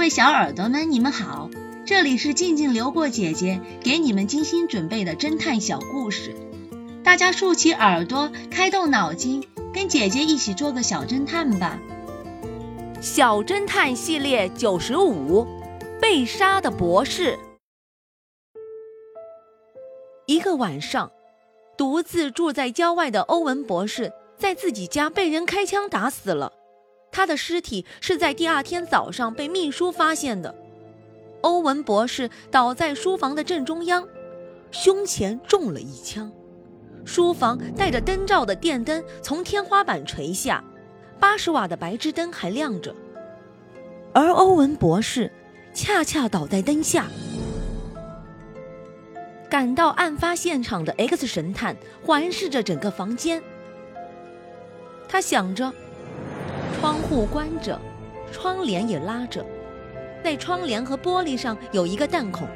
各位小耳朵们，你们好，这里是静静流过姐姐给你们精心准备的侦探小故事，大家竖起耳朵，开动脑筋，跟姐姐一起做个小侦探吧。小侦探系列九十五，被杀的博士。一个晚上，独自住在郊外的欧文博士在自己家被人开枪打死了。他的尸体是在第二天早上被秘书发现的。欧文博士倒在书房的正中央，胸前中了一枪。书房带着灯罩的电灯从天花板垂下，八十瓦的白炽灯还亮着，而欧文博士恰恰倒在灯下。赶到案发现场的 X 神探环视着整个房间，他想着。窗户关着，窗帘也拉着，在窗帘和玻璃上有一个弹孔，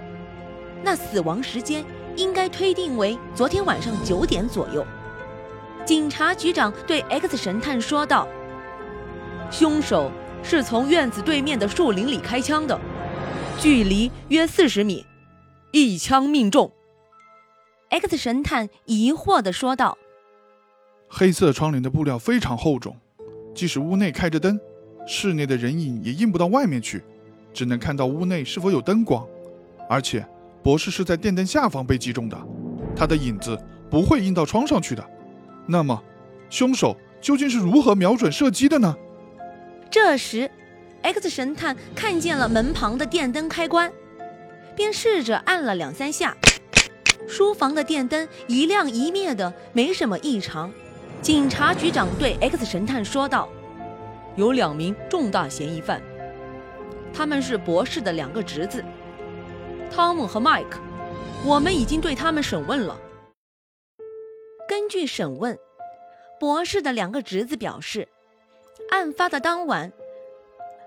那死亡时间应该推定为昨天晚上九点左右。警察局长对 X 神探说道：“凶手是从院子对面的树林里开枪的，距离约四十米，一枪命中。”X 神探疑惑地说道：“黑色窗帘的布料非常厚重。”即使屋内开着灯，室内的人影也映不到外面去，只能看到屋内是否有灯光。而且，博士是在电灯下方被击中的，他的影子不会映到窗上去的。那么，凶手究竟是如何瞄准射击的呢？这时，X 神探看见了门旁的电灯开关，便试着按了两三下，书房的电灯一亮一灭的，没什么异常。警察局长对 X 神探说道：“有两名重大嫌疑犯，他们是博士的两个侄子，汤姆和迈克。我们已经对他们审问了。根据审问，博士的两个侄子表示，案发的当晚，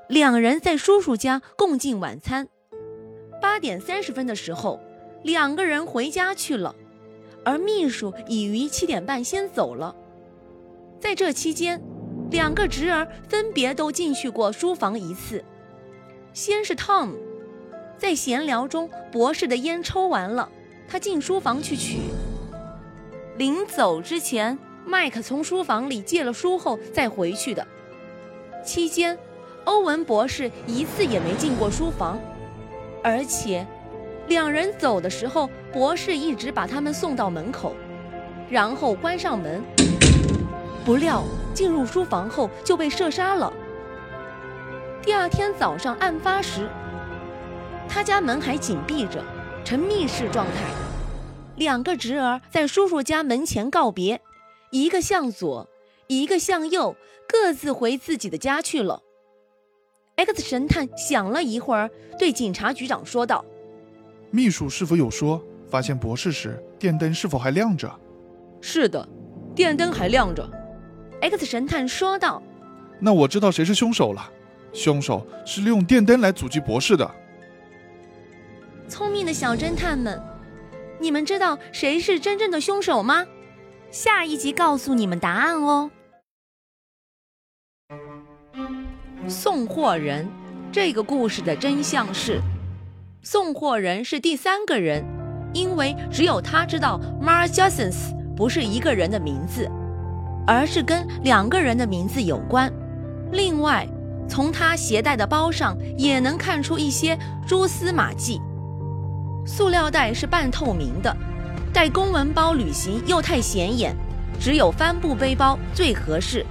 两人在叔叔家共进晚餐。八点三十分的时候，两个人回家去了，而秘书已于七点半先走了。”在这期间，两个侄儿分别都进去过书房一次。先是 Tom，在闲聊中，博士的烟抽完了，他进书房去取。临走之前，麦克从书房里借了书后再回去的。期间，欧文博士一次也没进过书房，而且，两人走的时候，博士一直把他们送到门口，然后关上门。不料进入书房后就被射杀了。第二天早上案发时，他家门还紧闭着，呈密室状态。两个侄儿在叔叔家门前告别，一个向左，一个向右，各自回自己的家去了。X 神探想了一会儿，对警察局长说道：“秘书是否有说发现博士时电灯是否还亮着？”“是的，电灯还亮着。” X 神探说道：“那我知道谁是凶手了。凶手是利用电灯来阻击博士的。聪明的小侦探们，你们知道谁是真正的凶手吗？下一集告诉你们答案哦。送货人这个故事的真相是，送货人是第三个人，因为只有他知道 Mars Jasons 不是一个人的名字。”而是跟两个人的名字有关。另外，从他携带的包上也能看出一些蛛丝马迹。塑料袋是半透明的，带公文包旅行又太显眼，只有帆布背包最合适。